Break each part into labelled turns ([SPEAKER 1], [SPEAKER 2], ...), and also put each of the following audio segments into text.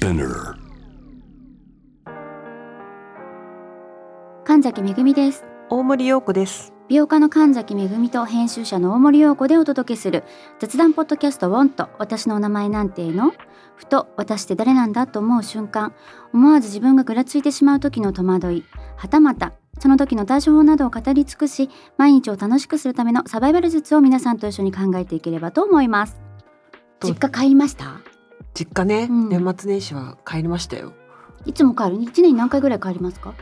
[SPEAKER 1] Spinner.
[SPEAKER 2] 神崎めぐみです。
[SPEAKER 3] 大森洋子です。
[SPEAKER 2] 美容家の神崎めぐみと編集者の大森洋子でお届けする雑談ポッドキャストウォンと私のお名前なんての？ふと私って誰なんだと思う瞬間。思わず自分がぐらついてしまう時の戸惑い。はたまたその時の対処法などを語り尽くし毎日を楽しくするためのサバイバル術を皆さんと一緒に考えていければと思います。実家帰りました？
[SPEAKER 3] 実家ね、
[SPEAKER 2] うん。
[SPEAKER 3] 年末年始は帰りましたよ。
[SPEAKER 2] いつも帰る？一年に何回ぐらい帰りますか？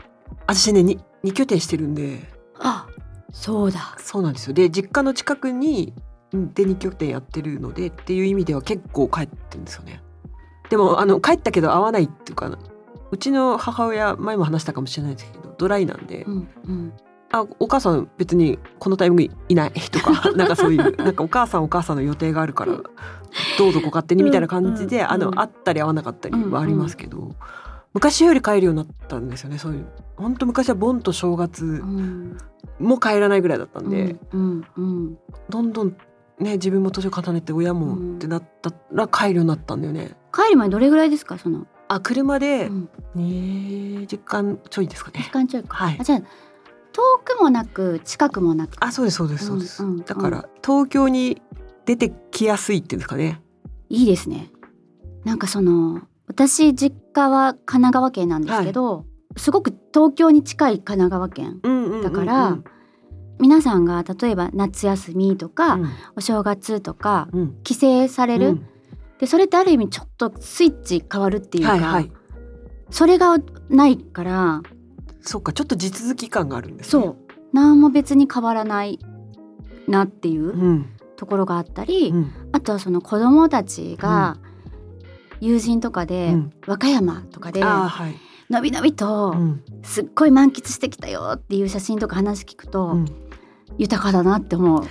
[SPEAKER 3] 私ね、に二拠点してるんで、
[SPEAKER 2] あそうだ。
[SPEAKER 3] そうなんですよ。で、実家の近くにんで二拠点やってるのでっていう意味では結構帰ってるんですよね。でもあの帰ったけど会わないっていうかうちの母親前も話したかもしれないですけどドライなんで、
[SPEAKER 2] うんうん。
[SPEAKER 3] あお母さん別にこのタイミングいないとか なんかそういうなんかお母さんお母さんの予定があるからどうぞご勝手にみたいな感じで、あの会ったり会わなかったりはありますけど、昔より帰るようになったんですよねそういう。本当昔は盆と正月
[SPEAKER 2] うん
[SPEAKER 3] も帰らないぐらいだったんで、
[SPEAKER 2] うんうん
[SPEAKER 3] どんどんね自分も年を重ねて親も
[SPEAKER 2] うん
[SPEAKER 3] ってなったら帰るようになったんだよね。
[SPEAKER 2] 帰る前どれぐらいですかその、
[SPEAKER 3] あ車で
[SPEAKER 2] うん、
[SPEAKER 3] 2時間ちょいですか
[SPEAKER 2] 時
[SPEAKER 3] ね。
[SPEAKER 2] 間ちょいか、
[SPEAKER 3] はい。
[SPEAKER 2] あじゃあ遠くもなく近くもなく。
[SPEAKER 3] あそうですそうですそうです。だから東京に出てきやすいっていうんですかね。
[SPEAKER 2] いいですね。なんかその私実家は神奈川県なんですけど、すごく東京に近い神奈川県
[SPEAKER 3] うんうんうんうん。
[SPEAKER 2] だから皆さんが例えば夏休みとか、
[SPEAKER 3] うん。
[SPEAKER 2] お正月とか
[SPEAKER 3] うん。
[SPEAKER 2] 帰省される、
[SPEAKER 3] うん。
[SPEAKER 2] でそれってある意味ちょっとスイッチ変わるっていうか、
[SPEAKER 3] はいはい。
[SPEAKER 2] それがないから
[SPEAKER 3] そっかちょっと地続き感があるんですね。
[SPEAKER 2] そう。何も別に変わらないなっていう。
[SPEAKER 3] うん
[SPEAKER 2] ところがあったり、
[SPEAKER 3] うん。
[SPEAKER 2] あとはその子供たちが友人とかで、
[SPEAKER 3] うん。
[SPEAKER 2] 和歌山とかで
[SPEAKER 3] はい。
[SPEAKER 2] のびのびと
[SPEAKER 3] うん。
[SPEAKER 2] すっごい満喫してきたよっていう写真とか話聞くと、
[SPEAKER 3] うん。
[SPEAKER 2] 豊かだなって思う。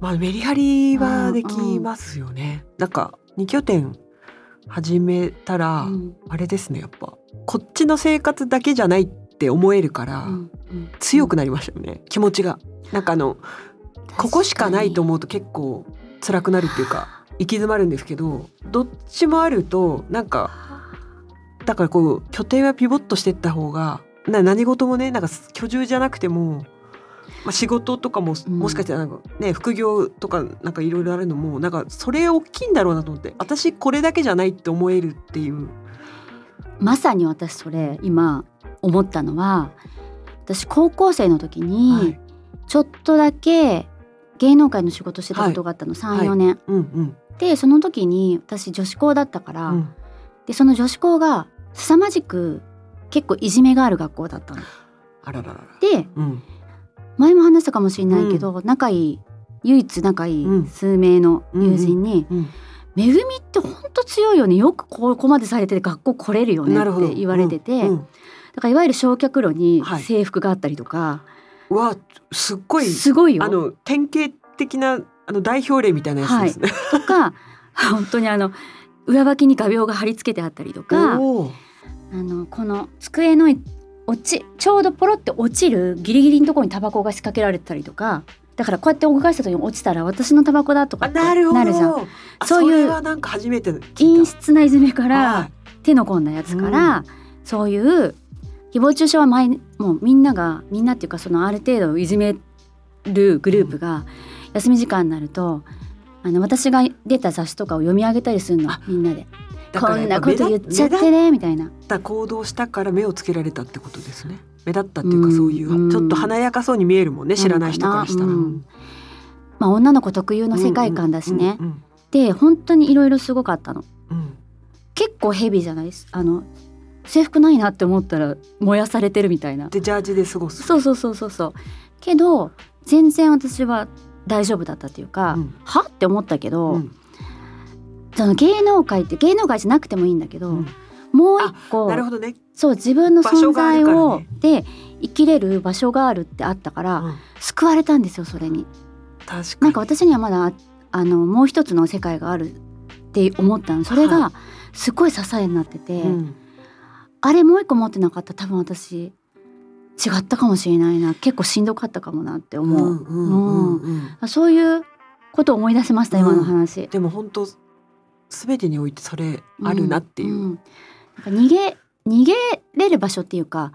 [SPEAKER 3] まあメリハリはできますよね。なんか二拠点始めたら、
[SPEAKER 2] うん。
[SPEAKER 3] あれですねやっぱ。こっちの生活だけじゃないって思えるから、
[SPEAKER 2] うん。うん。
[SPEAKER 3] 強くなりましたよね。気持ちが。なんかあのここしかないと思うと結構辛くなるっていうか行き詰まるんですけどどっちもあるとなんかだからこう拠点はピボットしてった方がな何事もねなんか居住じゃなくても、まあ、仕事とかも
[SPEAKER 2] うん。
[SPEAKER 3] もしかしたらなんか、ね副業とかなんかいろいろあるのもなんかそれ大きいんだろうなと思って私これだけじゃないって思えるっていう。
[SPEAKER 2] まさに私それ今思ったのは私高校生の時に、
[SPEAKER 3] はい。
[SPEAKER 2] ちょっとだけ芸能界の仕事してたことがあったの、
[SPEAKER 3] はい。
[SPEAKER 2] 34年。
[SPEAKER 3] うんうん。
[SPEAKER 2] でその時に私女子校だったから、
[SPEAKER 3] うん、
[SPEAKER 2] でその女子校が凄まじく結構いじめがある学校だったの。
[SPEAKER 3] あらららら。
[SPEAKER 2] で
[SPEAKER 3] うん。
[SPEAKER 2] 前も話したかもしれないけど、仲いい唯一仲い
[SPEAKER 3] うん。
[SPEAKER 2] い数名の友人に
[SPEAKER 3] うん「
[SPEAKER 2] めぐみってほんと強いよね。よくここまでされてて学校来れるよね」って言われてて、
[SPEAKER 3] うん。うん
[SPEAKER 2] だからいわゆる焼却炉に
[SPEAKER 3] はい。
[SPEAKER 2] 制服があったりとか、
[SPEAKER 3] うわすっごい
[SPEAKER 2] すごいよ。
[SPEAKER 3] あの典型的なあの代表例みたいなやつですね。
[SPEAKER 2] とか 本当にあの上履きに画鋲が貼り付けてあったりとかあのこの机の落ちちょうどポロって落ちるギリギリのところにタバコが仕掛けられてたりとかだからこうやって動かした時に落ちたら私のタバコだとか
[SPEAKER 3] あ
[SPEAKER 2] って
[SPEAKER 3] なる。
[SPEAKER 2] じゃん。
[SPEAKER 3] あ
[SPEAKER 2] そういう
[SPEAKER 3] なんか初
[SPEAKER 2] 陰湿ないじめから、
[SPEAKER 3] はい
[SPEAKER 2] 手の込んだやつから、そういう誹謗中傷は前にもうみんながみんなっていうかそのある程度いじめるグループが休み時間になるとあの私が出た雑誌とかを読み上げたりするの
[SPEAKER 3] あ
[SPEAKER 2] みんなでこんなこと言っちゃってねみたいな。
[SPEAKER 3] った行動したから目をつけられたってことですね。目立ったっていうか
[SPEAKER 2] うん
[SPEAKER 3] そういう、
[SPEAKER 2] うん
[SPEAKER 3] ちょっと華やかそうに見えるもんね知らない人からしたら。
[SPEAKER 2] うんまあ、女の子特有の世界観だしね。
[SPEAKER 3] うん
[SPEAKER 2] で本当にいろいろすごかったの。
[SPEAKER 3] うんうん
[SPEAKER 2] 結構ヘビーじゃないです？あの制服ないなって思ったら燃やされてるみたいな。
[SPEAKER 3] でジャージで過ごす。
[SPEAKER 2] そうそうそうそうそう。けど全然私は大丈夫だったっていうか、
[SPEAKER 3] うん
[SPEAKER 2] はって思ったけど、
[SPEAKER 3] うん
[SPEAKER 2] その芸能界って芸能界じゃなくてもいいんだけど、
[SPEAKER 3] うん
[SPEAKER 2] もう一個
[SPEAKER 3] なるほどね。
[SPEAKER 2] そう自分の存在を、
[SPEAKER 3] ね
[SPEAKER 2] で生きれる場所があるってあったから、
[SPEAKER 3] うん
[SPEAKER 2] 救われたんですよそれに。
[SPEAKER 3] 確かに。
[SPEAKER 2] なんか私にはまだあのもう一つの世界があるって思ったのそれ
[SPEAKER 3] は
[SPEAKER 2] がすごい支えになってて、
[SPEAKER 3] うん
[SPEAKER 2] あれもう一個持ってなかった。ら多分私。違ったかもしれないな。結構しんどかったかもなって思う、そういうことを思い出しました、今の話。
[SPEAKER 3] でも本当全てにおいてそれあるなっていう、
[SPEAKER 2] んん。なんか逃げ逃げれる場所っていうか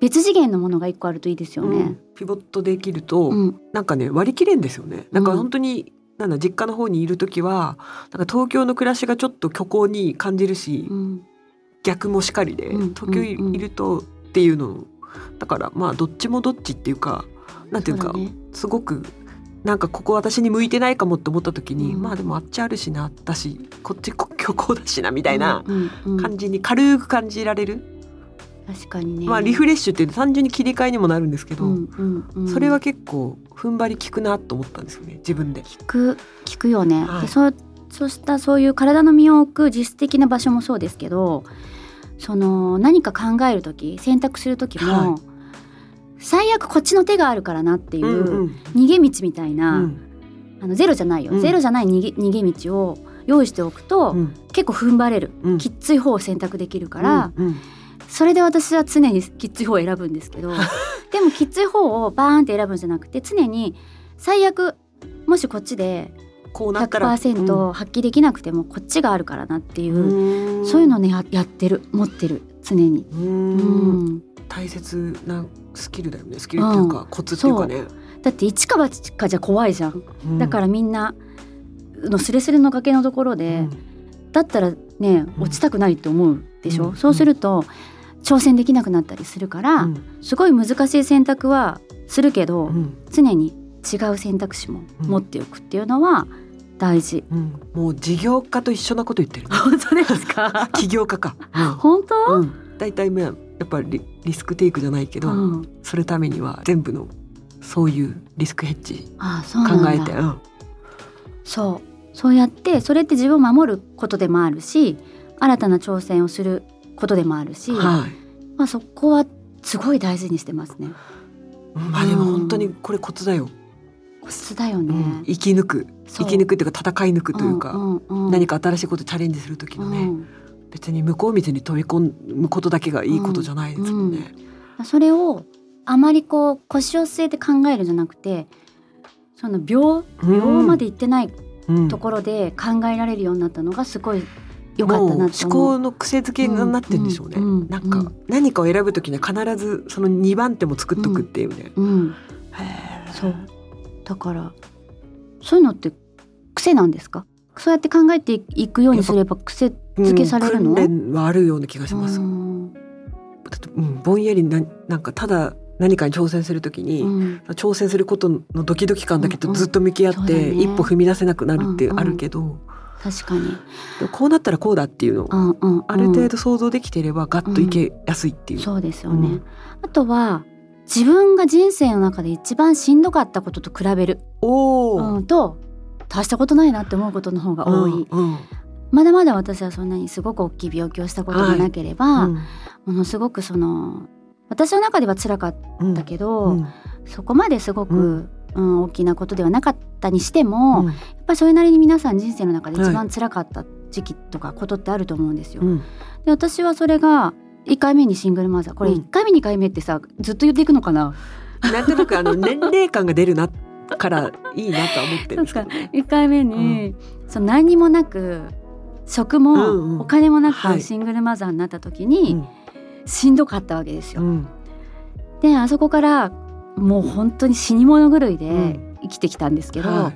[SPEAKER 2] 別次元のものが一個あるといいですよ
[SPEAKER 3] うん。
[SPEAKER 2] ね。
[SPEAKER 3] ピボットできると、
[SPEAKER 2] うん。
[SPEAKER 3] なんかね割り切れんですよね。なんか
[SPEAKER 2] うん。
[SPEAKER 3] 本当に、なんだ実家の方にいる時はなんか東京の暮らしがちょっと虚構に感じるし、
[SPEAKER 2] うん
[SPEAKER 3] 逆もしかりで、
[SPEAKER 2] うん
[SPEAKER 3] 東京いるとっていうの。だからまあどっちもどっちっていうかなんていうかすごくなんかここ私に向いてないかもって思った時に、
[SPEAKER 2] うん。
[SPEAKER 3] まあでもあっちあるしなだしこっちこ 虚構だしなみたいな感じに軽く感じられる、
[SPEAKER 2] 確かにね。
[SPEAKER 3] まあリフレッシュって単純に切り替えにもなるんですけど、それは結構踏ん張り効くなと思ったんですよね自分で。
[SPEAKER 2] 聞く聞くよね。
[SPEAKER 3] はい。
[SPEAKER 2] でそうそうしたそういう体の身を置く実質的な場所もそうですけどその何か考える時選択する時も、
[SPEAKER 3] はい。
[SPEAKER 2] 最悪こっちの手があるからなっていう、
[SPEAKER 3] うんうん。
[SPEAKER 2] 逃げ道みたいな、
[SPEAKER 3] うん。
[SPEAKER 2] あのゼロじゃないよ、
[SPEAKER 3] うん。
[SPEAKER 2] ゼロじゃない逃げ逃げ道を用意しておくと、
[SPEAKER 3] うん。
[SPEAKER 2] 結構踏ん張れる、
[SPEAKER 3] うん。
[SPEAKER 2] きっつい方を選択できるから、
[SPEAKER 3] うん。うん。
[SPEAKER 2] それで私は常にきっつい方を選ぶんですけど でもきっつい方をバーンって選ぶんじゃなくて常に最悪もしこっちで
[SPEAKER 3] こうなったら
[SPEAKER 2] 100%発揮できなくてもこっちがあるからなっていう、
[SPEAKER 3] うん。
[SPEAKER 2] そういうのねややってる。持ってる。常に。
[SPEAKER 3] う
[SPEAKER 2] うん。ん
[SPEAKER 3] 大切なスキルだよね。スキルっていうか、コツっていうかね。
[SPEAKER 2] だって一か八かじゃ怖いじゃん、
[SPEAKER 3] うん。
[SPEAKER 2] だからみんなのスレスレの崖のところで、だったらね
[SPEAKER 3] うん。
[SPEAKER 2] 落ちたくないって思うでしょ、
[SPEAKER 3] うん。
[SPEAKER 2] そうすると挑戦できなくなったりするから、
[SPEAKER 3] うん。
[SPEAKER 2] すごい難しい選択はするけど、
[SPEAKER 3] うん。
[SPEAKER 2] 常に違う選択肢も持っておくっていうのは大事。
[SPEAKER 3] うん。もう事業家と一緒なこと言ってるね。
[SPEAKER 2] 本当ですか？
[SPEAKER 3] 起業家か。
[SPEAKER 2] 本当、
[SPEAKER 3] うん、大体まあやっぱりリリスクテイクじゃないけど、
[SPEAKER 2] うん。
[SPEAKER 3] それためには全部のそういうリスクヘッジ
[SPEAKER 2] ああそうなんだ。
[SPEAKER 3] 考えて、うん。
[SPEAKER 2] そう。そうやってそれって自分を守ることでもあるし新たな挑戦をすることでもあるし、
[SPEAKER 3] はい。
[SPEAKER 2] まあ、そこはすごい大事にしてますね。
[SPEAKER 3] まあでも本当にこれコツだよ。
[SPEAKER 2] コツだよ
[SPEAKER 3] うん。
[SPEAKER 2] ね。
[SPEAKER 3] 生き抜く。生き抜くっていうか戦い抜くというか、
[SPEAKER 2] んうんうん。
[SPEAKER 3] 何か新しいことチャレンジする時のね、
[SPEAKER 2] うん。
[SPEAKER 3] 別に向こう道に飛び込むことだけがいいことじゃないですもんね。
[SPEAKER 2] それをあまりこう腰を据えて考えるんじゃなくてその秒秒まで行ってない
[SPEAKER 3] うん。
[SPEAKER 2] ところで考えられるようになったのがすごい良かったな
[SPEAKER 3] 思。考の癖づけになってんでしょうね、
[SPEAKER 2] うん。うん。
[SPEAKER 3] なんか
[SPEAKER 2] うん。
[SPEAKER 3] 何かを選ぶ時には必ずその2番手も作っとくっていうね、
[SPEAKER 2] うん、そうだからそういうのって癖なんですか？そうやって考えていくようにすれば癖付けされるの、
[SPEAKER 3] うん訓練はあるような気がします、
[SPEAKER 2] うん。
[SPEAKER 3] だってうん、ぼんやりななんかただ何かに挑戦する時に、
[SPEAKER 2] うん。
[SPEAKER 3] 挑戦することのドキドキ感だけとずっと向き合って、
[SPEAKER 2] うんうんね。
[SPEAKER 3] 一歩踏み出せなくなるって
[SPEAKER 2] うんうん。
[SPEAKER 3] あるけど、
[SPEAKER 2] 確かに、
[SPEAKER 3] こうなったらこうだっていうのを
[SPEAKER 2] うんうんうん。
[SPEAKER 3] ある程度想像できていればガッといけやすいっていう。
[SPEAKER 2] そうですよね、
[SPEAKER 3] うん。
[SPEAKER 2] あとは自分が人生の中で一番しんどかったことと比べる、
[SPEAKER 3] おお、
[SPEAKER 2] うん、と大したことないなって思うことの方が多い、
[SPEAKER 3] うんうん。
[SPEAKER 2] まだまだ私はそんなにすごく大きい病気をしたことがなければ、
[SPEAKER 3] うん。
[SPEAKER 2] ものすごくその私の中では辛かったけど、
[SPEAKER 3] うん
[SPEAKER 2] そこまですごく、
[SPEAKER 3] う
[SPEAKER 2] うん大きなことではなかったにしても、
[SPEAKER 3] うん。
[SPEAKER 2] やっぱりそれなりに皆さん人生の中で一番辛かった時期とかことってあると思うんですよ。
[SPEAKER 3] うん。
[SPEAKER 2] で私はそれが1回目にシングルマザー。これ
[SPEAKER 3] うん。
[SPEAKER 2] 1回目2回目ってさずっと言っていくのかな、
[SPEAKER 3] なんとなくあの年齢感が出るなからいいなとは思ってるんですけどね。
[SPEAKER 2] 1回目に、その何にもなく職も、
[SPEAKER 3] うんうん。
[SPEAKER 2] お金もな
[SPEAKER 3] はい。
[SPEAKER 2] くシングルマザーになった時に、
[SPEAKER 3] うん。
[SPEAKER 2] しんどかったわけですよ。
[SPEAKER 3] うん。
[SPEAKER 2] であそこからもう本当に死に物狂いで
[SPEAKER 3] うん。
[SPEAKER 2] 生きてきたんですけど、
[SPEAKER 3] はい。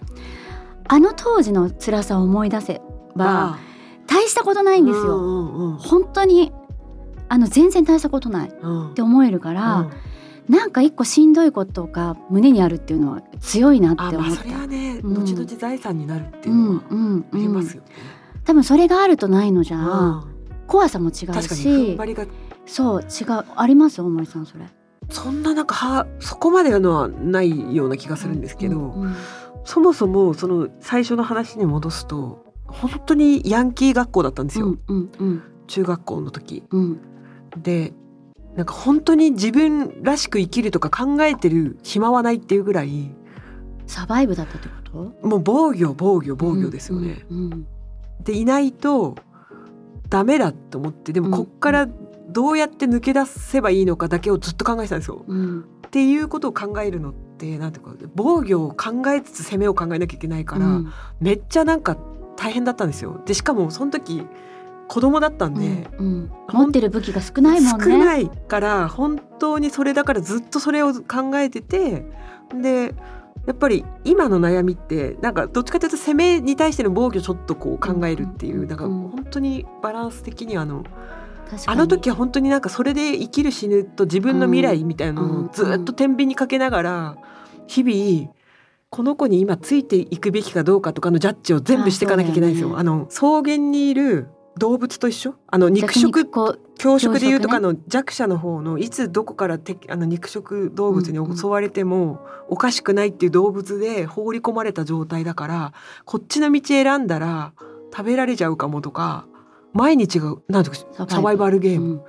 [SPEAKER 2] あの当時の辛さを思い出せば
[SPEAKER 3] あ
[SPEAKER 2] 大したことないんですよ。
[SPEAKER 3] うんうん。
[SPEAKER 2] 本当にあの全然大したことないっ
[SPEAKER 3] うん。
[SPEAKER 2] て思えるから、なんか一個しんどいことが胸にあるっていうのは強いなって思った。
[SPEAKER 3] あまあそれはね、
[SPEAKER 2] うん。
[SPEAKER 3] 後々財産になるっていう
[SPEAKER 2] うん
[SPEAKER 3] のは
[SPEAKER 2] うん。
[SPEAKER 3] あり
[SPEAKER 2] うん
[SPEAKER 3] ますよね。
[SPEAKER 2] 多分それがあるとないのじゃ、
[SPEAKER 3] うん。
[SPEAKER 2] 怖さも違う
[SPEAKER 3] 確かに踏
[SPEAKER 2] しそう違うあります大森さんそれ。
[SPEAKER 3] そんななんかはそこまでのはないような気がするんですけど、
[SPEAKER 2] うんうん。
[SPEAKER 3] そもそもその最初の話に戻すと本当にヤンキー学校だったんですよ、
[SPEAKER 2] うんうんうん。
[SPEAKER 3] 中学校の時。
[SPEAKER 2] うん
[SPEAKER 3] でなんか本当に自分らしく生きるとか考えてる暇はないっていうぐらい
[SPEAKER 2] サバイブだったってこと？
[SPEAKER 3] もう防御防御防御ですよね。
[SPEAKER 2] うんうん。
[SPEAKER 3] でいないとダメだと思ってでもこっからどうやって抜け出せばいいのかだけをずっと考えてたんですよ。
[SPEAKER 2] うん。
[SPEAKER 3] っていうことを考えるのってなんていうか防御を考えつつ攻めを考えなきゃいけないから、
[SPEAKER 2] うん。
[SPEAKER 3] めっちゃなんか大変だったんですよ。でしかもその時子供だったんで、
[SPEAKER 2] うんうん。持ってる武器が少ないもんね。
[SPEAKER 3] 少ないから本当にそれだからずっとそれを考えててでやっぱり今の悩みってなんかどっちかというと攻めに対しての防御ちょっとこう考えるっていう、
[SPEAKER 2] うん
[SPEAKER 3] なんか
[SPEAKER 2] うん。
[SPEAKER 3] 本当にバランス的にあのあの時は本当になんかそれで生きる死ぬと自分の未来みたいなのをずっと天秤にかけながら日々この子に今ついていくべきかどうかとかのジャッジを全部していかなきゃいけないんですよ。
[SPEAKER 2] あ
[SPEAKER 3] あの草原にいる動物と一緒？あの肉食
[SPEAKER 2] こう
[SPEAKER 3] 教食でいうと
[SPEAKER 2] 教
[SPEAKER 3] かの弱者の方のいつどこからてあの肉食動物に襲われてもおかしくないっていう動物で放り込まれた状態だからこっちの道選んだら食べられちゃうかもとか毎日がなんていうかサバイバル。ゲーム。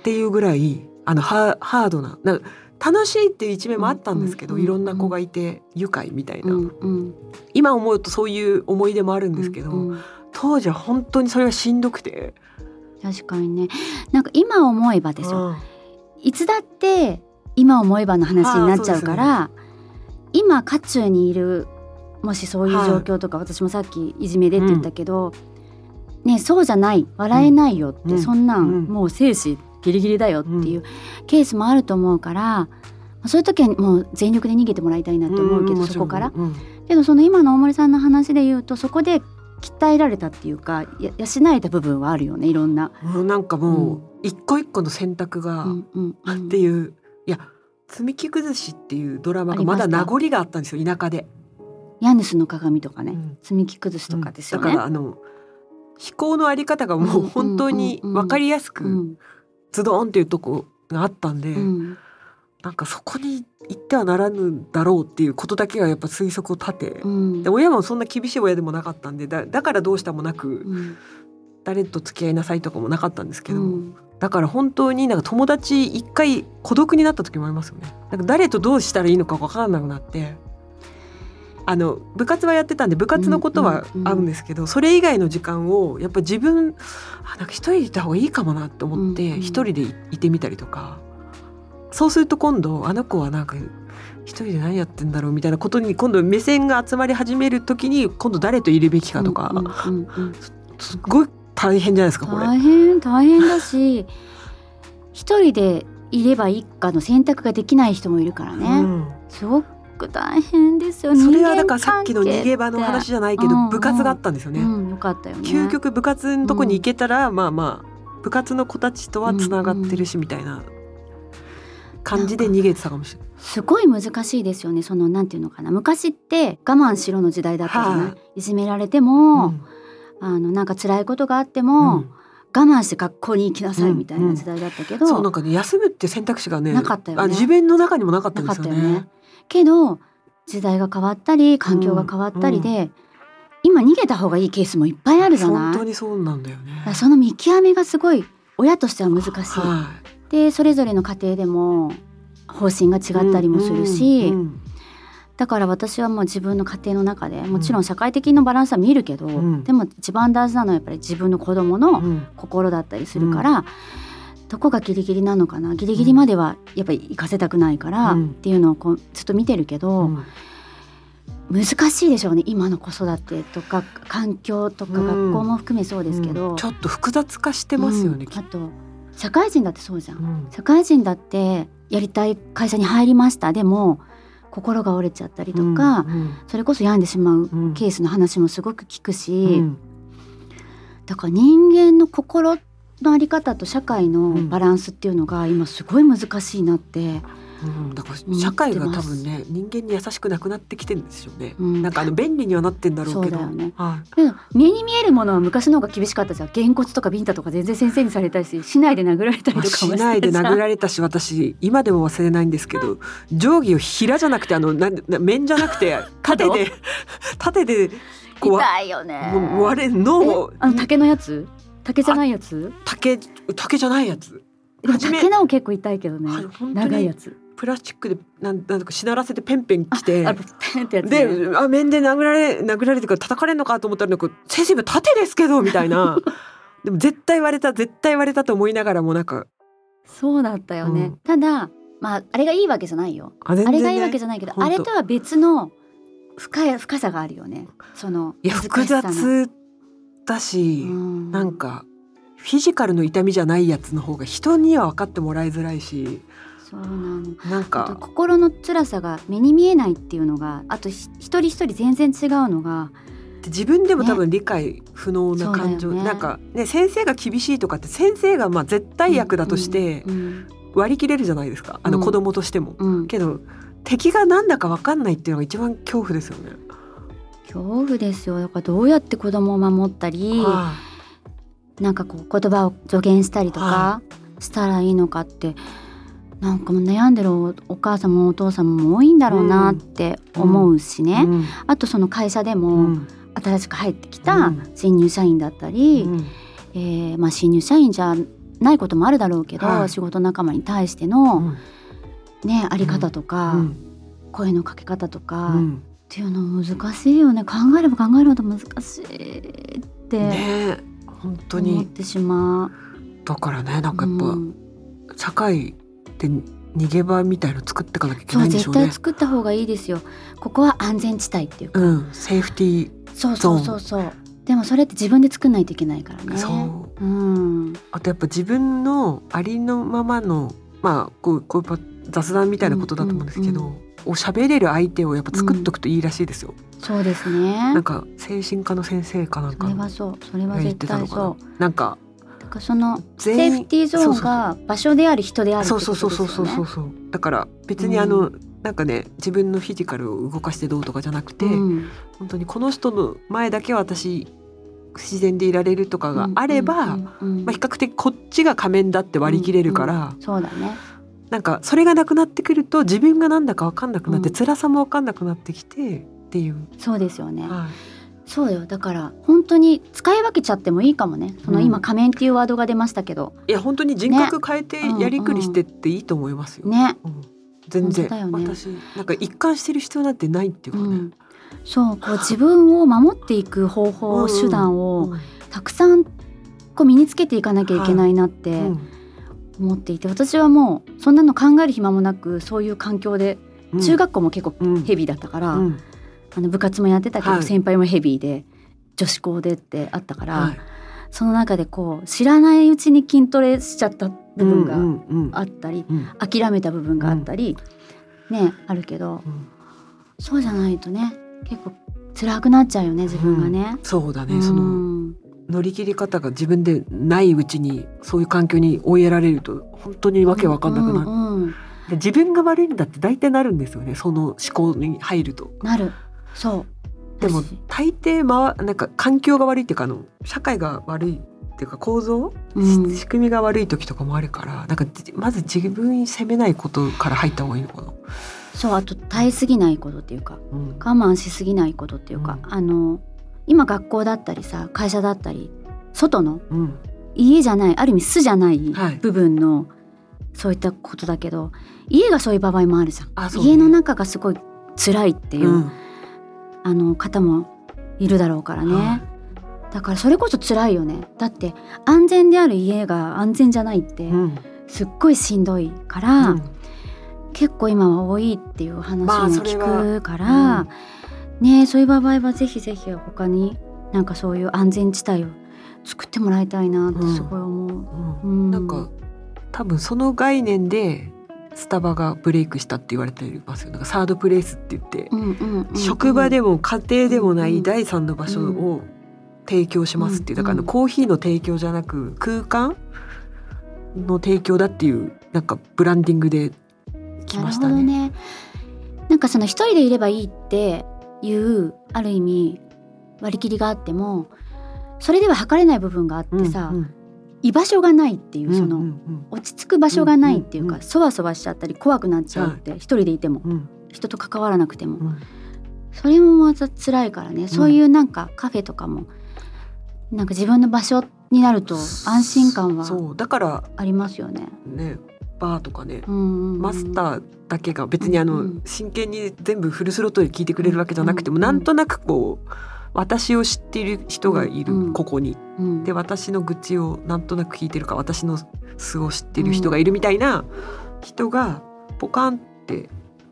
[SPEAKER 3] っていうぐらいあのハハードなな楽しいっていう一面もあったんですけど、いろんな子がいて愉快みたいな、今思うとそういう思い出もあるんですけど、当時は本当にそれがしんどくて。
[SPEAKER 2] 確かにね。なんか今思えばですよ、
[SPEAKER 3] うん。
[SPEAKER 2] いつだって今思えばの話になっちゃうから今渦中にいるもしそういう状況とか、私もさっきいじめでって言ったけど、ねそうじゃない笑えないよって、
[SPEAKER 3] うん。
[SPEAKER 2] そんなん、
[SPEAKER 3] うん。
[SPEAKER 2] もう生死ギリギリだよっていうケースもあると思うから、そういう時はもう全力で逃げてもらいたいなって思うけど、そこから。
[SPEAKER 3] うん。
[SPEAKER 2] けどその今の大森さんの話で言うとそこで鍛えられたっていうかや養えた部分はあるよねいろんな。
[SPEAKER 3] もうなんかもう一個一個の選択がっていう、いや積み木崩しっていうドラマがまだ名残があったんですよ田舎で。
[SPEAKER 2] ヤネスの鏡とかね、
[SPEAKER 3] うん。
[SPEAKER 2] 積み木崩しとかですよね。
[SPEAKER 3] だからあの飛行のあり方がもう本当に分かりやすく
[SPEAKER 2] うん
[SPEAKER 3] ズドンっていうとこがあったんで、
[SPEAKER 2] うん
[SPEAKER 3] なんかそこに行ってはならぬだろうっていうことだけがやっぱ推測を立て、
[SPEAKER 2] うん。
[SPEAKER 3] で親もそんな厳しい親でもなかったんでだだからどうしたもなく
[SPEAKER 2] うん。
[SPEAKER 3] 誰と付き合いなさいとかもなかったんですけど、
[SPEAKER 2] うん。
[SPEAKER 3] だから本当になんか友達一回孤独になった時もありますよね。なんか誰とどうしたらいいのか分からなくなって。あの部活はやってたんで部活のことは合うんですけど、それ以外の時間をやっぱ自分あなんか一人でいた方がいいかもなって思って一人でいいてみたりとかそうすると今度あの子はなんか一人で何やってんだろうみたいなことに今度目線が集まり始める時に今度誰といるべきかとか、
[SPEAKER 2] うんうんうん
[SPEAKER 3] すっごい大変じゃないですかこれ。
[SPEAKER 2] 大変大変だし一人でいればいいかの選択ができない人もいるからね、
[SPEAKER 3] うん。
[SPEAKER 2] すごく大変ですよ。
[SPEAKER 3] それはだからさっきの逃げ場の話じゃないけど
[SPEAKER 2] うんうん
[SPEAKER 3] 部活があったんですよね。
[SPEAKER 2] うん、よかったよね。
[SPEAKER 3] 究極部活のとこに行けたら、まあまあ部活の子たちとはつながってるしみたいな感じで逃げてたかもしれない。
[SPEAKER 2] すごい難しいですよね。そのなんていうのかな。昔って我慢しろの時代だったじゃない、
[SPEAKER 3] はい。
[SPEAKER 2] いじめられても、
[SPEAKER 3] うん。
[SPEAKER 2] あのなんか辛いことがあっても、
[SPEAKER 3] うん。
[SPEAKER 2] 我慢して学校に行きなさい
[SPEAKER 3] うん
[SPEAKER 2] みたいな時代だったけど、
[SPEAKER 3] そうなんかね休むって選択肢がね
[SPEAKER 2] なかったよね。
[SPEAKER 3] あ自分の中にもなかったん
[SPEAKER 2] な
[SPEAKER 3] ですよね。
[SPEAKER 2] ね。けど時代が変わったり環境が変わったりで、今逃げた方がいいケースもいっぱいあるじゃない？
[SPEAKER 3] 本当にそうなんだよね。
[SPEAKER 2] その見極めがすごい親としては難しい。
[SPEAKER 3] は
[SPEAKER 2] でそれぞれの家庭でも方針が
[SPEAKER 3] い
[SPEAKER 2] 違ったりもするし、
[SPEAKER 3] うんうん
[SPEAKER 2] だから私はもう自分の家庭の中でもちろん社会的なバランスは見るけど、
[SPEAKER 3] ん。
[SPEAKER 2] でも一番大事なのはやっぱり自分の子供の
[SPEAKER 3] うん。
[SPEAKER 2] 心だったりするから、どこがギリギリなのかな？ギリギリまではやっぱり行かせたくないから、
[SPEAKER 3] うん。
[SPEAKER 2] っていうのをこうずっと見てるけど、
[SPEAKER 3] うん。
[SPEAKER 2] 難しいでしょうね今の子育てとか環境とか
[SPEAKER 3] うん。
[SPEAKER 2] 学校も含めそうですけど、
[SPEAKER 3] うん。ちょっと複雑化してますよね。
[SPEAKER 2] うん。あと社会人だってそうじゃん。
[SPEAKER 3] うん。
[SPEAKER 2] 社会人だってやりたい会社に入りました。でも心が折れちゃったりとか、
[SPEAKER 3] うん
[SPEAKER 2] それこそ病んでしまう
[SPEAKER 3] うん。
[SPEAKER 2] ケースの話もすごく聞くし、
[SPEAKER 3] うん。
[SPEAKER 2] だから人間の心のあり方と社会のバランスっていうのが今すごい難しいなって、
[SPEAKER 3] うん、だから社会が多分ね人間に優しくなくなってきてるんですよね。
[SPEAKER 2] うん。
[SPEAKER 3] なんかあの便利にはなってんだろうけど。
[SPEAKER 2] ね。
[SPEAKER 3] はい。
[SPEAKER 2] 目に見えるものは昔の方が厳しかったじゃん。げんこつとかビンタとか全然先生にされたりし市内で殴られたりとかも
[SPEAKER 3] しないで殴
[SPEAKER 2] れ
[SPEAKER 3] られたし私今でも忘れないんですけど 定規を平じゃなくてあのな面じゃなくて 縦で縦でこう
[SPEAKER 2] いよね。
[SPEAKER 3] もう割れ脳
[SPEAKER 2] あの竹のやつ？竹じゃないやつ？
[SPEAKER 3] 竹竹じゃないやつ。
[SPEAKER 2] 竹のも結構痛いけどね、長いやつ
[SPEAKER 3] プラスチックでなんなんとかしならせてペンペン来て
[SPEAKER 2] あペンってやつ、ね、
[SPEAKER 3] であ面で殴られ殴られてから叩かれるのかと思ったらなんか先生今縦ですけどみたいな。でも絶対割れた絶対割れたと思いながらもなんか。
[SPEAKER 2] そうだったよね、
[SPEAKER 3] うん。
[SPEAKER 2] ただまああれがいいわけじゃないよ。
[SPEAKER 3] あ
[SPEAKER 2] れがいいわけじゃないけどあれとは別の深い深さがあるよね。その
[SPEAKER 3] いや複雑だし、
[SPEAKER 2] うん。
[SPEAKER 3] なんかフィジカルの痛みじゃないやつの方が人には分かってもらいづらいし
[SPEAKER 2] そうなの。
[SPEAKER 3] なんか。
[SPEAKER 2] 心の辛さが目に見えないっていうのがあとひ一人一人全然違うのが
[SPEAKER 3] 自分でも多分理解不能な感情、
[SPEAKER 2] ね。
[SPEAKER 3] なんかね先生が厳しいとかって先生がまあ絶対役だとして
[SPEAKER 2] うん
[SPEAKER 3] 割り切れるじゃないですか、あの
[SPEAKER 2] うん。
[SPEAKER 3] 子供としても。
[SPEAKER 2] うん。うん
[SPEAKER 3] けど敵がなんだか分かんないっていうのが一番恐怖ですよね。
[SPEAKER 2] 恐怖ですよ。だからどうやって子供を守ったり、
[SPEAKER 3] は
[SPEAKER 2] なんかこう言葉を助言したりとか
[SPEAKER 3] は
[SPEAKER 2] したらいいのかってなんかもう悩んでるおお母さんもお父さんも多いんだろうなって思うし
[SPEAKER 3] い
[SPEAKER 2] ね、
[SPEAKER 3] うん。
[SPEAKER 2] あとその会社で
[SPEAKER 3] う
[SPEAKER 2] も
[SPEAKER 3] ん。
[SPEAKER 2] 新しく入ってきた
[SPEAKER 3] うん。
[SPEAKER 2] 新入社員だったり、
[SPEAKER 3] うん。
[SPEAKER 2] えーまあ、新入社員じゃないこともあるだろうけど、
[SPEAKER 3] はい。
[SPEAKER 2] 仕事仲間に対して
[SPEAKER 3] う
[SPEAKER 2] の、
[SPEAKER 3] ん。
[SPEAKER 2] ねあり方とか、
[SPEAKER 3] うん。
[SPEAKER 2] 声のかけ方とか、っ
[SPEAKER 3] うん。
[SPEAKER 2] ていうの難しいよね。考えれば考えるほど難しいって
[SPEAKER 3] 本当
[SPEAKER 2] 思っ
[SPEAKER 3] に
[SPEAKER 2] てしまう。
[SPEAKER 3] だからねなんかやっぱ、
[SPEAKER 2] うん。
[SPEAKER 3] 社会で逃げ場みたいの作っていかなきゃいけ
[SPEAKER 2] そう絶
[SPEAKER 3] ないんでしょうね
[SPEAKER 2] 対。作った方がいいですよ。ここは安全地帯っていうか、
[SPEAKER 3] うん、セーフティー、
[SPEAKER 2] そうそうそうそう。でもそれって自分で作んないといけないからね。
[SPEAKER 3] そう
[SPEAKER 2] うん。
[SPEAKER 3] あとやっぱ自分のありのままのまあこうこういうパ雑談みたいなことだと思うんですけど、
[SPEAKER 2] うんう
[SPEAKER 3] を喋れる相手をやっぱ作っとくといいらしいですよ。
[SPEAKER 2] そうですね
[SPEAKER 3] な。んか精神科の先生かなん
[SPEAKER 2] そ
[SPEAKER 3] か
[SPEAKER 2] れはそう。それは絶対そ。
[SPEAKER 3] なんか
[SPEAKER 2] からそのセーフティーゾーンが場所であり人であるって
[SPEAKER 3] そう
[SPEAKER 2] こと
[SPEAKER 3] そうそうそう
[SPEAKER 2] ですよね。
[SPEAKER 3] そうそうそう。だから別にあの、なんかね自分のフィジカルを動かしてどうとかじゃなくて、
[SPEAKER 2] うん。
[SPEAKER 3] 本当にこの人の前だけ私自然でいられるとかがあれば、
[SPEAKER 2] うんうんうん
[SPEAKER 3] まあ、比較的こっちが仮面だって割り切れるから、
[SPEAKER 2] うん。うんそうだね。
[SPEAKER 3] なんかそれがなくなってくると自分がなんだか分かんなくなって、
[SPEAKER 2] うん。
[SPEAKER 3] 辛さも分かんなくなってきてっていう、
[SPEAKER 2] そうですよね。
[SPEAKER 3] は
[SPEAKER 2] そうよ。だから本当に使い分けちゃってもいいかもね。その
[SPEAKER 3] うん。
[SPEAKER 2] 今仮面っていうワードが出ましたけど、
[SPEAKER 3] い、いや本当に人格変えて
[SPEAKER 2] ね
[SPEAKER 3] やりくりしてっていいと思いますよ。
[SPEAKER 2] ね。
[SPEAKER 3] うん。全然、
[SPEAKER 2] 本当だよね。
[SPEAKER 3] 私なんか一貫してる必要なんてないっていうかね。
[SPEAKER 2] うん、そうこう自分を守っていく方法、
[SPEAKER 3] うんうん。
[SPEAKER 2] 手段
[SPEAKER 3] う
[SPEAKER 2] を
[SPEAKER 3] ん。
[SPEAKER 2] たくさんこう身につけていかなきゃいけないなって
[SPEAKER 3] うん。
[SPEAKER 2] 思っていて、私はもうそんなの考える暇もなくそういう環境で
[SPEAKER 3] うん。
[SPEAKER 2] 中学校も結構
[SPEAKER 3] うん。
[SPEAKER 2] ヘビーだったから、
[SPEAKER 3] うん
[SPEAKER 2] あの部活もやってたけど、
[SPEAKER 3] はい。
[SPEAKER 2] 先輩もヘビーで女子校でってあったから、
[SPEAKER 3] はい。
[SPEAKER 2] その中でこう知らないうちに筋トレしちゃった部分が
[SPEAKER 3] うんうん
[SPEAKER 2] あったり、
[SPEAKER 3] うん。
[SPEAKER 2] 諦めた部分があったり、ねあるけど
[SPEAKER 3] うん。
[SPEAKER 2] そうじゃないとね結構辛くなっちゃうよね自分がね。
[SPEAKER 3] そうだね、
[SPEAKER 2] うん。
[SPEAKER 3] その乗り切り方が自分でないうちにそういう環境に追いやられると本当にわけわかんなくなる、
[SPEAKER 2] うんうん。
[SPEAKER 3] で自分が悪いんだって大体なるんですよねその思考に入ると。
[SPEAKER 2] なるそう。
[SPEAKER 3] でも大抵まなんか環境が悪いっていうかあの社会が悪いっていうか構造、
[SPEAKER 2] うん。
[SPEAKER 3] 仕組みが悪い時とかもあるからなんかじまず自分に責めないことから入った方がいいのかな、
[SPEAKER 2] そうあと耐えすぎないことっていうか
[SPEAKER 3] うん。
[SPEAKER 2] 我慢しすぎないことっていうか、
[SPEAKER 3] うん。
[SPEAKER 2] あの今学校だったりさ会社だったり外の
[SPEAKER 3] うん。
[SPEAKER 2] 家じゃないある意味巣じゃない
[SPEAKER 3] はい。
[SPEAKER 2] 部分の、そういったことだけど家がそういう場合もあるじゃん、
[SPEAKER 3] ね。
[SPEAKER 2] 家の中がすごい辛いっていう、
[SPEAKER 3] うん
[SPEAKER 2] あの方もいるだろうからね、
[SPEAKER 3] は
[SPEAKER 2] だからそれこそ辛いよね。だって安全である家が安全じゃないって
[SPEAKER 3] うん。
[SPEAKER 2] すっごいしんどいから、
[SPEAKER 3] うん。
[SPEAKER 2] 結構今は多いっていう話も聞くから、ねそういう場合はぜひぜひ他になんかそういう安全地帯を作ってもらいたいなってすごい思う。
[SPEAKER 3] うん。
[SPEAKER 2] うん。
[SPEAKER 3] なんか多分その概念でスタバがブレイクしたって言われていますよなんかサードプレイスって言って、
[SPEAKER 2] うんうんうんうん
[SPEAKER 3] 職場でも家庭でもな
[SPEAKER 2] うん
[SPEAKER 3] い第三の場所を提供しますっていうだからコーヒーの提供じゃなく空間の提供だっていうなんかブランディングで来ましたね。
[SPEAKER 2] なね。なんかその一人でいればいいっていうある意味割り切りがあってもそれでは測れない部分があってさ、
[SPEAKER 3] うんうん
[SPEAKER 2] 居場所がないっていうその、落ち着く場所がないっていうか、そわそわしちゃったり怖くなっちゃうって、一人でいても
[SPEAKER 3] うん。
[SPEAKER 2] 人と関わらなくても、
[SPEAKER 3] うん。
[SPEAKER 2] それもまた辛いからね。そういうなんかカフェとかもなんか自分の場所になると安心感は
[SPEAKER 3] そう。だから
[SPEAKER 2] ありますよね。
[SPEAKER 3] ねバーとかね、マスターだけが別にあの、真剣に全部フルスロットルで聞いてくれるわけじゃなくても、
[SPEAKER 2] う
[SPEAKER 3] なんとなくこう私を知っている人がいる、
[SPEAKER 2] うん。うん
[SPEAKER 3] ここに。
[SPEAKER 2] うん。
[SPEAKER 3] で私の愚痴をなんとなく聞いてるか私の素を知ってる人がいるみたいな人がポカンって、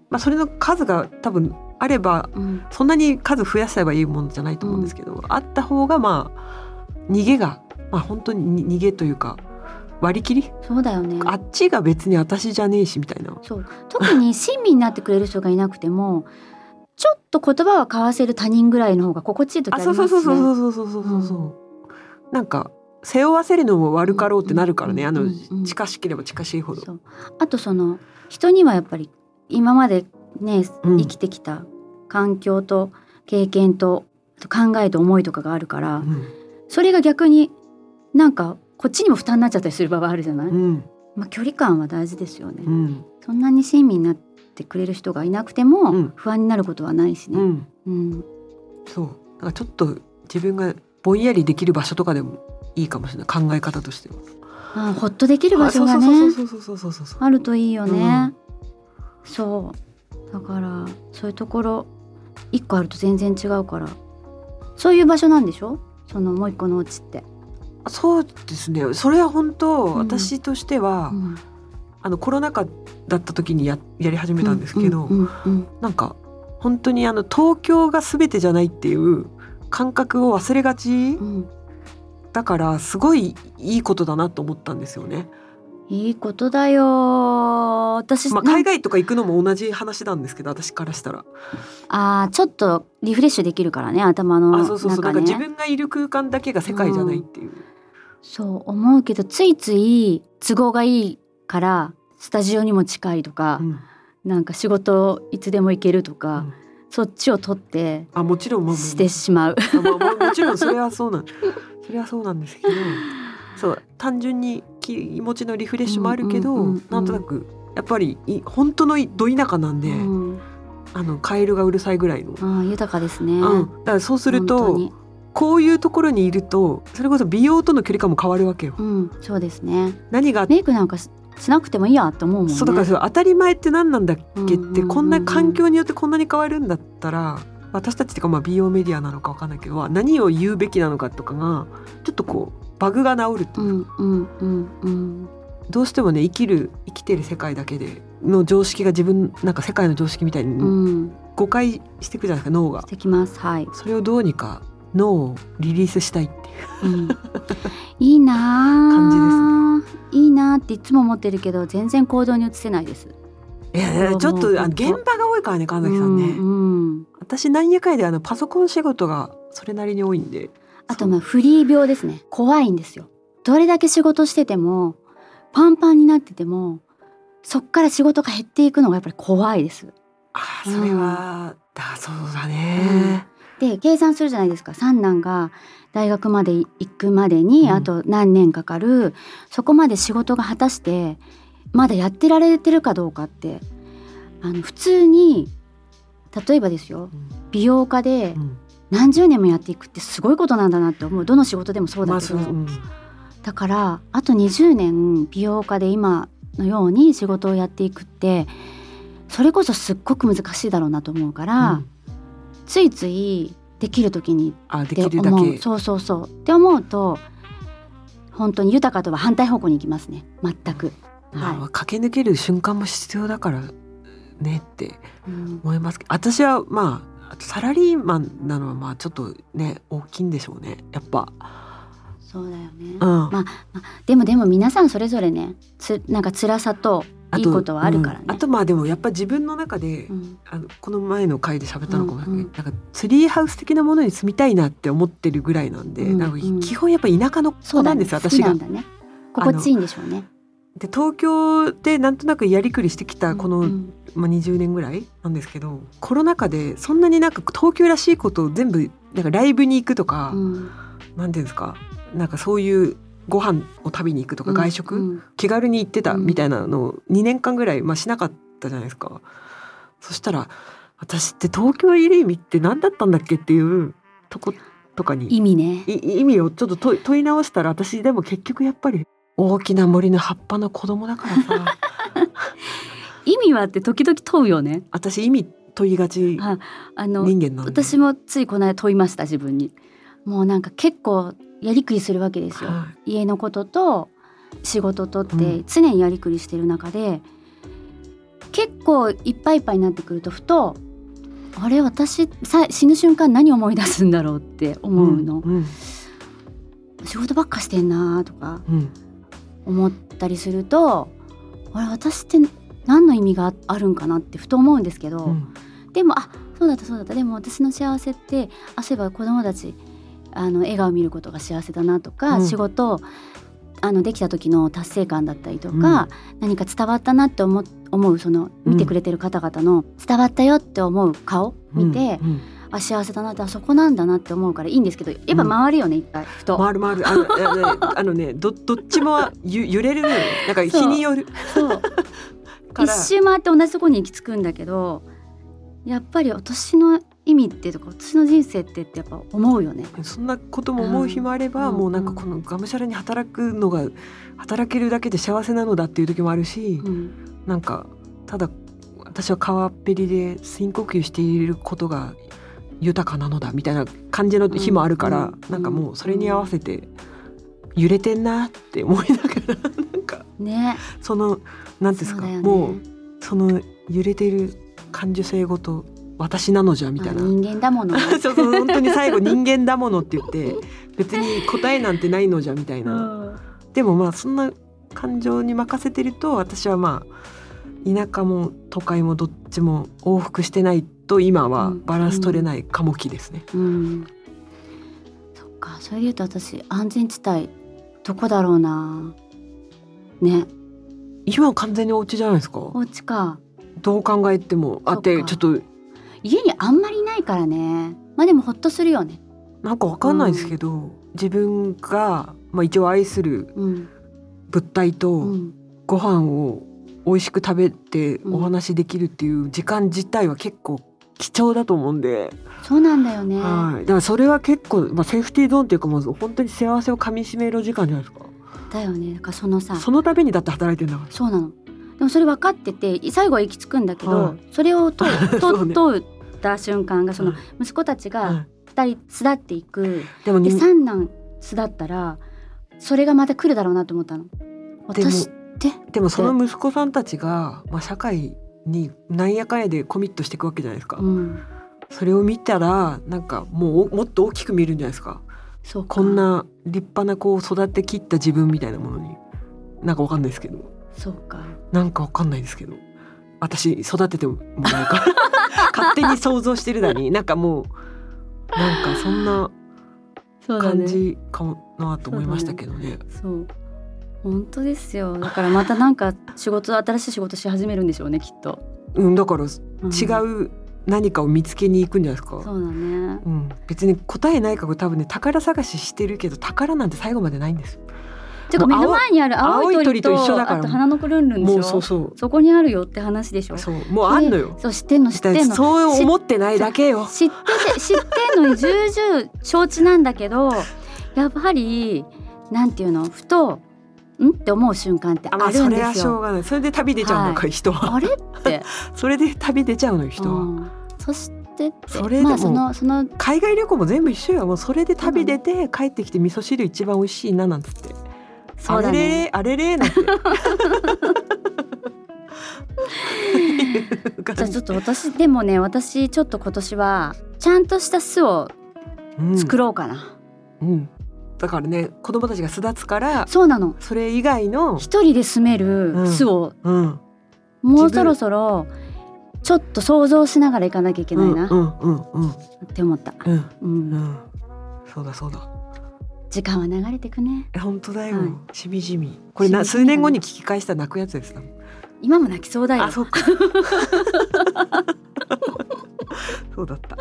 [SPEAKER 3] まあ、それの数が多分あれば
[SPEAKER 2] うん。
[SPEAKER 3] そんなに数増やせばいいものじゃないと思うんですけど、あった方がまあ逃げがまあ本当に逃げというか割り切り？
[SPEAKER 2] そうだよね。
[SPEAKER 3] あっちが別に私じゃねえしみたいな。
[SPEAKER 2] そう。特に親身になってくれる人がいなくてもちょっと言葉を交わせる他人ぐらいの方が心地いい時あ
[SPEAKER 3] あ
[SPEAKER 2] りますね。
[SPEAKER 3] そうそうそうそうそうそうそうそうそう、なんか背負わせるのも悪かろうってなるからね、あの近しければ近しいほど。
[SPEAKER 2] そう。あとその人にはやっぱり今までね
[SPEAKER 3] うん。
[SPEAKER 2] 生きてきた環境と経験と考えと思いとかがあるから、
[SPEAKER 3] うん。
[SPEAKER 2] それが逆になんかこっちにも負担になっちゃったりする場合あるじゃない、
[SPEAKER 3] うん。
[SPEAKER 2] まあ、距離感は大事ですよね、
[SPEAKER 3] うん。
[SPEAKER 2] そんなに親身になってくれる人がいなくても
[SPEAKER 3] うん。
[SPEAKER 2] 不安になることはないしね、
[SPEAKER 3] うん、
[SPEAKER 2] うん。
[SPEAKER 3] そう。なんかちょっと自分がぼんやりできる場所とかでもいいかもしれない。考え方としては。
[SPEAKER 2] あほっとできる場所が
[SPEAKER 3] あ
[SPEAKER 2] ねあるといいよね、そう。だからそういうところ一個あると全然違うから。そういう場所なんでしょ？そのもう一個のお家って、
[SPEAKER 3] そうですね。それは本当、
[SPEAKER 2] うん。
[SPEAKER 3] 私としては、
[SPEAKER 2] うん。
[SPEAKER 3] あのコロナ禍だった時にややり始めたんですけど、
[SPEAKER 2] うんうんうん
[SPEAKER 3] なんか本当にあの東京が全てじゃないっていう感覚を忘れがち
[SPEAKER 2] うん
[SPEAKER 3] だからすごいいいことだなと思ったんですよね。
[SPEAKER 2] いいことだよ私、
[SPEAKER 3] まあ、海外とか行くのも同じ話なんですけど私からしたら。
[SPEAKER 2] あーちょっとリフレッシュできるからね頭の
[SPEAKER 3] あそうそうそうなんか
[SPEAKER 2] 中ね
[SPEAKER 3] 自分がいる空間だけが世界じゃないっていう。
[SPEAKER 2] そう思うけどついつい都合がいいからスタジオにも近いとか
[SPEAKER 3] う、ん
[SPEAKER 2] なんか仕事いつでも行けるとか、
[SPEAKER 3] うん
[SPEAKER 2] そっちを取って
[SPEAKER 3] あもちろんもう
[SPEAKER 2] してしまう。
[SPEAKER 3] あまあまあもちろんそれはそうなんそれはそうなんですけどそう単純に気持ちのリフレッシュもあるけど、
[SPEAKER 2] うんうんうんうん
[SPEAKER 3] なんとなくやっぱりい本当のど田舎なんで、
[SPEAKER 2] うん、
[SPEAKER 3] あのカエルがうるさいぐらいの。
[SPEAKER 2] ああ豊かですね。
[SPEAKER 3] うん、だからそうすると
[SPEAKER 2] に
[SPEAKER 3] こういうところにいるとそれこそ美容との距離感も変わるわけよ。
[SPEAKER 2] うん、そうですね。
[SPEAKER 3] 何が
[SPEAKER 2] メイクなんかししなくてもいいやって思うもんね。
[SPEAKER 3] そうだから当たり前って何なんだっけって、こんな環境によってこんなに変わるんだったら私たちっていうかまあ美容メディアなのかわかんないけど何を言うべきなのかとかがちょっとこうバグが治るっていううか、
[SPEAKER 2] んうんうんうん。
[SPEAKER 3] どうしてもね生きる生きてる世界だけでの常識が自分なんか世界の常識みたいに
[SPEAKER 2] うん、
[SPEAKER 3] 誤解していくじゃないですか脳が
[SPEAKER 2] してきます。はい。
[SPEAKER 3] それをどうにか脳をリリースしたいっていう。
[SPEAKER 2] うん、いいなあ。
[SPEAKER 3] 感
[SPEAKER 2] いいなあっていつも思ってるけど全然行動に移せないです。
[SPEAKER 3] いやちょっとあの現場が多いからね神崎さんね、
[SPEAKER 2] うんうん。
[SPEAKER 3] 私なんやかんやであのパソコン仕事がそれなりに多いんで。
[SPEAKER 2] あとまあフリー病ですね。怖いんですよ。どれだけ仕事しててもパンパンになっててもそっから仕事が減っていくのがやっぱり怖いです。
[SPEAKER 3] あーそれは、
[SPEAKER 2] 計算するじゃないですか。三男が大学まで行くまでに
[SPEAKER 3] うん。
[SPEAKER 2] あと何年かかる、そこまで仕事が果たしてまだやってられてるかどうかって。あの普通に例えばですよ。
[SPEAKER 3] うん。
[SPEAKER 2] 美容家で
[SPEAKER 3] うん。
[SPEAKER 2] 何十年もやっていくってすごいことなんだなって思う。どの仕事でもそうだけど、
[SPEAKER 3] まあうん。
[SPEAKER 2] だからあと20年美容家で今のように仕事をやっていくってそれこそすっごく難しいだろうなと思うから、
[SPEAKER 3] うん。
[SPEAKER 2] ついついできる時に
[SPEAKER 3] あで
[SPEAKER 2] って
[SPEAKER 3] きるだけ。
[SPEAKER 2] 思う。そうそうそう。って思うと本当に豊かとは反対方向に行きますね。全く。
[SPEAKER 3] まあ
[SPEAKER 2] は
[SPEAKER 3] 駆け抜ける瞬間も必要だからねって
[SPEAKER 2] いうん。
[SPEAKER 3] 思いますけど。私はまあサラリーマンなのはまあちょっとね大きいんでしょうね。やっぱ、
[SPEAKER 2] そうだよね、
[SPEAKER 3] うん。
[SPEAKER 2] まあでもでも皆さんそれぞれねつなんか辛さといいことはあるからね。
[SPEAKER 3] うん。あとまあでもやっぱ自分の中で、
[SPEAKER 2] うん。
[SPEAKER 3] あのこの前の回で喋ったのかも
[SPEAKER 2] うんうん
[SPEAKER 3] なんかツリーハウス的なものに住みたいなって思ってるぐらいなんで、
[SPEAKER 2] うんうん。
[SPEAKER 3] なんか基本やっぱ田舎の子なんですよ、私が。
[SPEAKER 2] 心地いいんでしょうね。
[SPEAKER 3] で東京でなんとなくやりくりしてきたこの、
[SPEAKER 2] うん。
[SPEAKER 3] まあ、20年ぐらいなんですけどコロナ禍でそんなになんか東京らしいことを全部なんかライブに行くとか、
[SPEAKER 2] うん。
[SPEAKER 3] なんていうんですか？なんかそういうご飯を食べに行くとか外食、
[SPEAKER 2] うん
[SPEAKER 3] 気軽に行ってた
[SPEAKER 2] うん
[SPEAKER 3] みたいなのを2年間ぐらい、まあ、しなかったじゃないですか。そしたら私って東京いる意味って何だったんだっけっていうとことかに
[SPEAKER 2] 意味ね。
[SPEAKER 3] い意味をちょっと問い問い直したら私でも結局やっぱり大きな森の葉っぱの子供だからさ
[SPEAKER 2] 意味はって時々問うよね。
[SPEAKER 3] 私意味問いがち
[SPEAKER 2] ああの
[SPEAKER 3] 人間なんで
[SPEAKER 2] 私もついこの間問いました自分に。もうなんか結構やりくりするわけですよ。
[SPEAKER 3] は
[SPEAKER 2] 家のことと仕事とっ
[SPEAKER 3] う
[SPEAKER 2] て常にやりくりしてる中で、結構いっぱいいっぱいになってくるとふとあれ私さ死ぬ瞬間何思い出すんだろうって思うの、
[SPEAKER 3] うん
[SPEAKER 2] 仕事ばっかしてんなとか
[SPEAKER 3] うん。
[SPEAKER 2] 思ったりするとあれ私って何の意味があるんかなってふと思うんですけど、
[SPEAKER 3] うん。
[SPEAKER 2] でもあそうだったそうだった。でも私の幸せってあそういえば子供たちあの笑顔見ることが幸せだなとか、
[SPEAKER 3] うん。
[SPEAKER 2] 仕事あのできた時の達成感だったりとか、何か伝わったなって思う思うその見てくれてる方々の伝わったよって思う顔見て、
[SPEAKER 3] うんうん。
[SPEAKER 2] あ幸せだなってあそこなんだなって思うからいいんですけどやっぱ回るよね、一回ふと。
[SPEAKER 3] 回る回る。あの あのねどどっちもゆ揺れるなんか日による。
[SPEAKER 2] 一周回って同じとこに行き着くんだけどやっぱり私の意味ってとか私の人生ってってやっぱ思うよね。
[SPEAKER 3] そんなことも思う日もあれば、
[SPEAKER 2] うん。
[SPEAKER 3] もうなんかこのがむしゃらに働くのが働けるだけで幸せなのだっていう時もあるし、
[SPEAKER 2] うん。
[SPEAKER 3] なんかただ私は川っぺりで深呼吸していることが豊かなのだみたいな感じの日もあるから、
[SPEAKER 2] うん。
[SPEAKER 3] なんかもうそれに合わせて揺れてんなって思いながらなんか
[SPEAKER 2] ね。
[SPEAKER 3] そのなんていうんですか、
[SPEAKER 2] ね。
[SPEAKER 3] もうその揺れてる感受性ごと私なのじゃみたいな。
[SPEAKER 2] あ。人間だもの。
[SPEAKER 3] そうそう本当に最後人間だものって言って別に答えなんてないのじゃみたいな、でもまあそんな感情に任せてると私はまあ田舎も都会もどっちも往復してないと今はバランス取れない過期ですね、
[SPEAKER 2] うん。そっかそれで言うと私安全地帯どこだろうな。ね。
[SPEAKER 3] 今は完全にお家じゃないですか。
[SPEAKER 2] お家か。
[SPEAKER 3] どう考えてもあってちょっと
[SPEAKER 2] 家にあんまりいないからね。まあでもほっとするよね。
[SPEAKER 3] なんかわかんないですけど、自分が、まあ、一応愛する
[SPEAKER 2] うん。
[SPEAKER 3] 物体と
[SPEAKER 2] うん。
[SPEAKER 3] ご飯を美味しく食べて
[SPEAKER 2] うん。
[SPEAKER 3] お話できるっていう時間自体は結構貴重だと思うんで、
[SPEAKER 2] そうなんだよね。
[SPEAKER 3] はい、だからそれは結構、まあ、セーフティーゾーンっていうかもう本当に幸せをかみしめる時間じゃないですか。
[SPEAKER 2] だよね。だからそのさ。
[SPEAKER 3] そのためにだって働いてるんだから。
[SPEAKER 2] そうなのでもそれ分かってて最後は行き着くんだけど、
[SPEAKER 3] はい。
[SPEAKER 2] それをと
[SPEAKER 3] そうね。
[SPEAKER 2] と通った瞬間がその
[SPEAKER 3] はい
[SPEAKER 2] 息子たち
[SPEAKER 3] は
[SPEAKER 2] が
[SPEAKER 3] い。
[SPEAKER 2] 二人巣立っていく、
[SPEAKER 3] でもに
[SPEAKER 2] で三男巣立ったらそれがまた来るだろうなと思ったの。
[SPEAKER 3] でも
[SPEAKER 2] 私って？
[SPEAKER 3] でもその息子さんたちが、まあ、社会になんやかんやでコミットしていくわけじゃないですか、
[SPEAKER 2] うん、
[SPEAKER 3] それを見たらなんかもうおもっと大きく見るんじゃないですか。
[SPEAKER 2] そうか。
[SPEAKER 3] こんな立派な子を育てきった自分みたいなものに。なんかわかんないですけど
[SPEAKER 2] そうか。
[SPEAKER 3] なんかわかんないですけど。私育ててもらうか。ら 勝手に想像してるだになんかもうなんかそんな感じかもなと思いましたけどね。
[SPEAKER 2] そう本当ですよ。だからまたなんか仕事新しい仕事し始めるんでしょうねきっと、
[SPEAKER 3] うん、だから
[SPEAKER 2] うん。
[SPEAKER 3] 違う何かを見つけに行くんじゃないですか。
[SPEAKER 2] そうだね。
[SPEAKER 3] うん、別に答えないか多分ね宝探ししてるけど宝なんて最後までないんですよ。
[SPEAKER 2] てか目の前にある青い鳥と
[SPEAKER 3] 一緒だから
[SPEAKER 2] あと花の子ルンルンでしょ？
[SPEAKER 3] そうそう
[SPEAKER 2] そこにあるよって話でしょ？
[SPEAKER 3] そうもうあんのよ。
[SPEAKER 2] そう知ってんの知ってんの
[SPEAKER 3] そう思ってないだけよ。
[SPEAKER 2] 知ってて知ってんのに重々承知なんだけど やっぱりなんていうのふとん？って思う瞬間ってあ
[SPEAKER 3] あまあ
[SPEAKER 2] るん
[SPEAKER 3] それは
[SPEAKER 2] ですよ。
[SPEAKER 3] しょうがない。それで旅出ちゃうのか、
[SPEAKER 2] はい
[SPEAKER 3] 人は。
[SPEAKER 2] あれって
[SPEAKER 3] それで旅出ちゃうのよ人は。
[SPEAKER 2] うんそして
[SPEAKER 3] それでも
[SPEAKER 2] まあそのその
[SPEAKER 3] 海外旅行も全部一緒よ。もうそれで旅出て帰ってきて味噌汁一番美味しいななんつって。
[SPEAKER 2] そうだね。
[SPEAKER 3] あれれあれれなんて。
[SPEAKER 2] じゃあちょっと私でもね私ちょっと今年はちゃんとした巣を作ろうかな、
[SPEAKER 3] うん、だからね子供たちが巣立つから
[SPEAKER 2] そうなの。
[SPEAKER 3] それ以外の、
[SPEAKER 2] 一人で住める巣を。
[SPEAKER 3] うん、
[SPEAKER 2] もうそろそろちょっと想像しながら行かなきゃいけないな。
[SPEAKER 3] うんうんうんうん。
[SPEAKER 2] って思った、
[SPEAKER 3] うん。
[SPEAKER 2] うん。
[SPEAKER 3] うん。そうだそうだ
[SPEAKER 2] 時間は流れてくね。
[SPEAKER 3] え本当だよ、
[SPEAKER 2] はい。
[SPEAKER 3] しみじみ。これな数年後に聞き返したら泣くやつですか？
[SPEAKER 2] 今も泣きそうだよ。
[SPEAKER 3] あそうか。そうだった。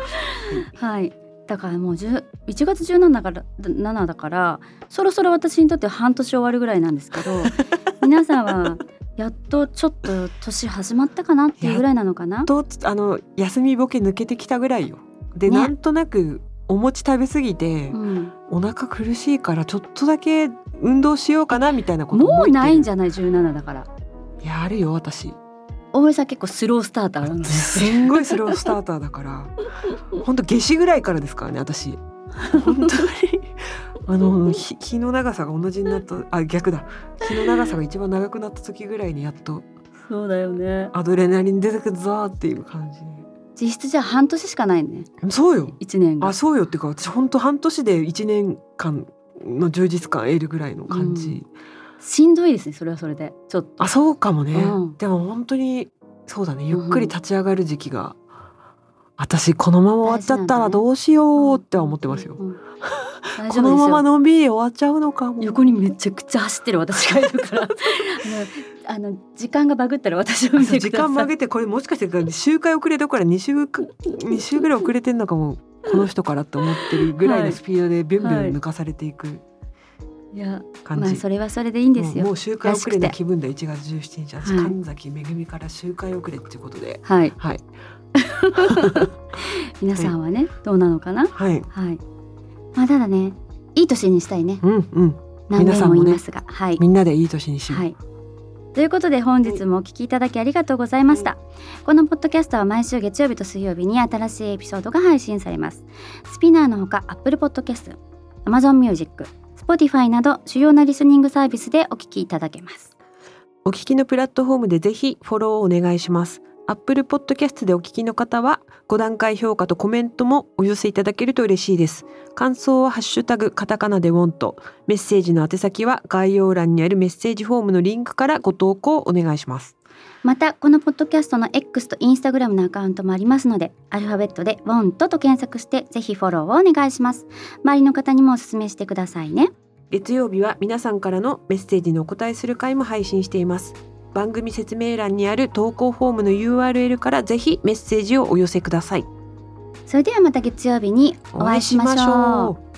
[SPEAKER 2] はい。だからもう10 1月17だから7だからそろそろ私にとっては半年終わるぐらいなんですけど 皆さんはやっとちょっと年始まったかなっていうぐらいなのかな？
[SPEAKER 3] とあの休みボケ抜けてきたぐらいよ。で、
[SPEAKER 2] ね。
[SPEAKER 3] なんとなくお餅食べ過ぎて、
[SPEAKER 2] うん、
[SPEAKER 3] お腹苦しいからちょっとだけ運動しようかなみたいなこと
[SPEAKER 2] もうないんじゃない？17だから。
[SPEAKER 3] いやあるよ私。
[SPEAKER 2] 大森さん結構スロースターターなんです
[SPEAKER 3] すんごいスロースターターだから。本当夏至ぐらいからですからね私。本当に。あの日日の長さが同じになった。あ逆だ。日の長さが一番長くなった時ぐらいにやっと
[SPEAKER 2] そうだよね。
[SPEAKER 3] アドレナリン出てくるぞっていう感じ
[SPEAKER 2] 実質じゃあ半年しかないね。
[SPEAKER 3] そうよ。
[SPEAKER 2] 一年が。
[SPEAKER 3] あそうよ。っていうか私本当半年で一年間の充実感得るぐらいの感じ、
[SPEAKER 2] しんどいですねそれはそれで。ちょっと。
[SPEAKER 3] あそうかもね、
[SPEAKER 2] うん。
[SPEAKER 3] でも本当にそうだね。ゆっくり立ち上がる時期が、私このまま終わっちゃったらどうしようって思ってますよ、
[SPEAKER 2] うん大
[SPEAKER 3] このままのんびり終わっちゃうのかも
[SPEAKER 2] 横にめちゃくちゃ走ってる私がいるから。あの時間がバグったら私を見て
[SPEAKER 3] 時間曲げてこれもしかして周回遅れどころか2週か2週ぐらい遅れてんのかもこの人からって思ってるぐらいのスピードでビュンビュン抜かされていく
[SPEAKER 2] いや
[SPEAKER 3] 感じ、
[SPEAKER 2] まあそれはそれでいいんですよ。
[SPEAKER 3] もう周回遅れの気分で1月17日私、
[SPEAKER 2] はい。
[SPEAKER 3] 神崎めぐみから周回遅れっていうことで。
[SPEAKER 2] はい。
[SPEAKER 3] はい。
[SPEAKER 2] 皆さんはね、どうなのかな？
[SPEAKER 3] はい。
[SPEAKER 2] はいまあただねいい年にしたいね
[SPEAKER 3] うんうん
[SPEAKER 2] 何遍
[SPEAKER 3] 皆さん
[SPEAKER 2] も言いますが、はい
[SPEAKER 3] みんなでいい年にしよう、
[SPEAKER 2] はい。ということで本日もお聞きいただきありがとうございました。このポッドキャストは毎週月曜日と水曜日に新しいエピソードが配信されます。スピナーのほか Apple Podcast、Amazon Music、Spotify など主要なリスニングサービスでお聞きいただけます。
[SPEAKER 3] お聞きのプラットフォームでぜひフォローをお願いします。Apple Podcast でお聞きの方は5段階評価とコメントもお寄せいただけると嬉しいです。感想はハッシュタグカタカナでウォント。メッセージの宛先は概要欄にあるメッセージフォームのリンクからご投稿お願いします。
[SPEAKER 2] またこのポッドキャストの X と Instagram のアカウントもありますのでアルファベットで WANT と検索してぜひフォローをお願いします周りの方にもお勧めしてくださいね
[SPEAKER 3] 月曜日は皆さんからのメッセージにお答えする回も配信しています。番組説明欄にある投稿フォームの URL からぜひメッセージをお寄せください。
[SPEAKER 2] それではまた月曜日にお会いしましょう
[SPEAKER 3] う。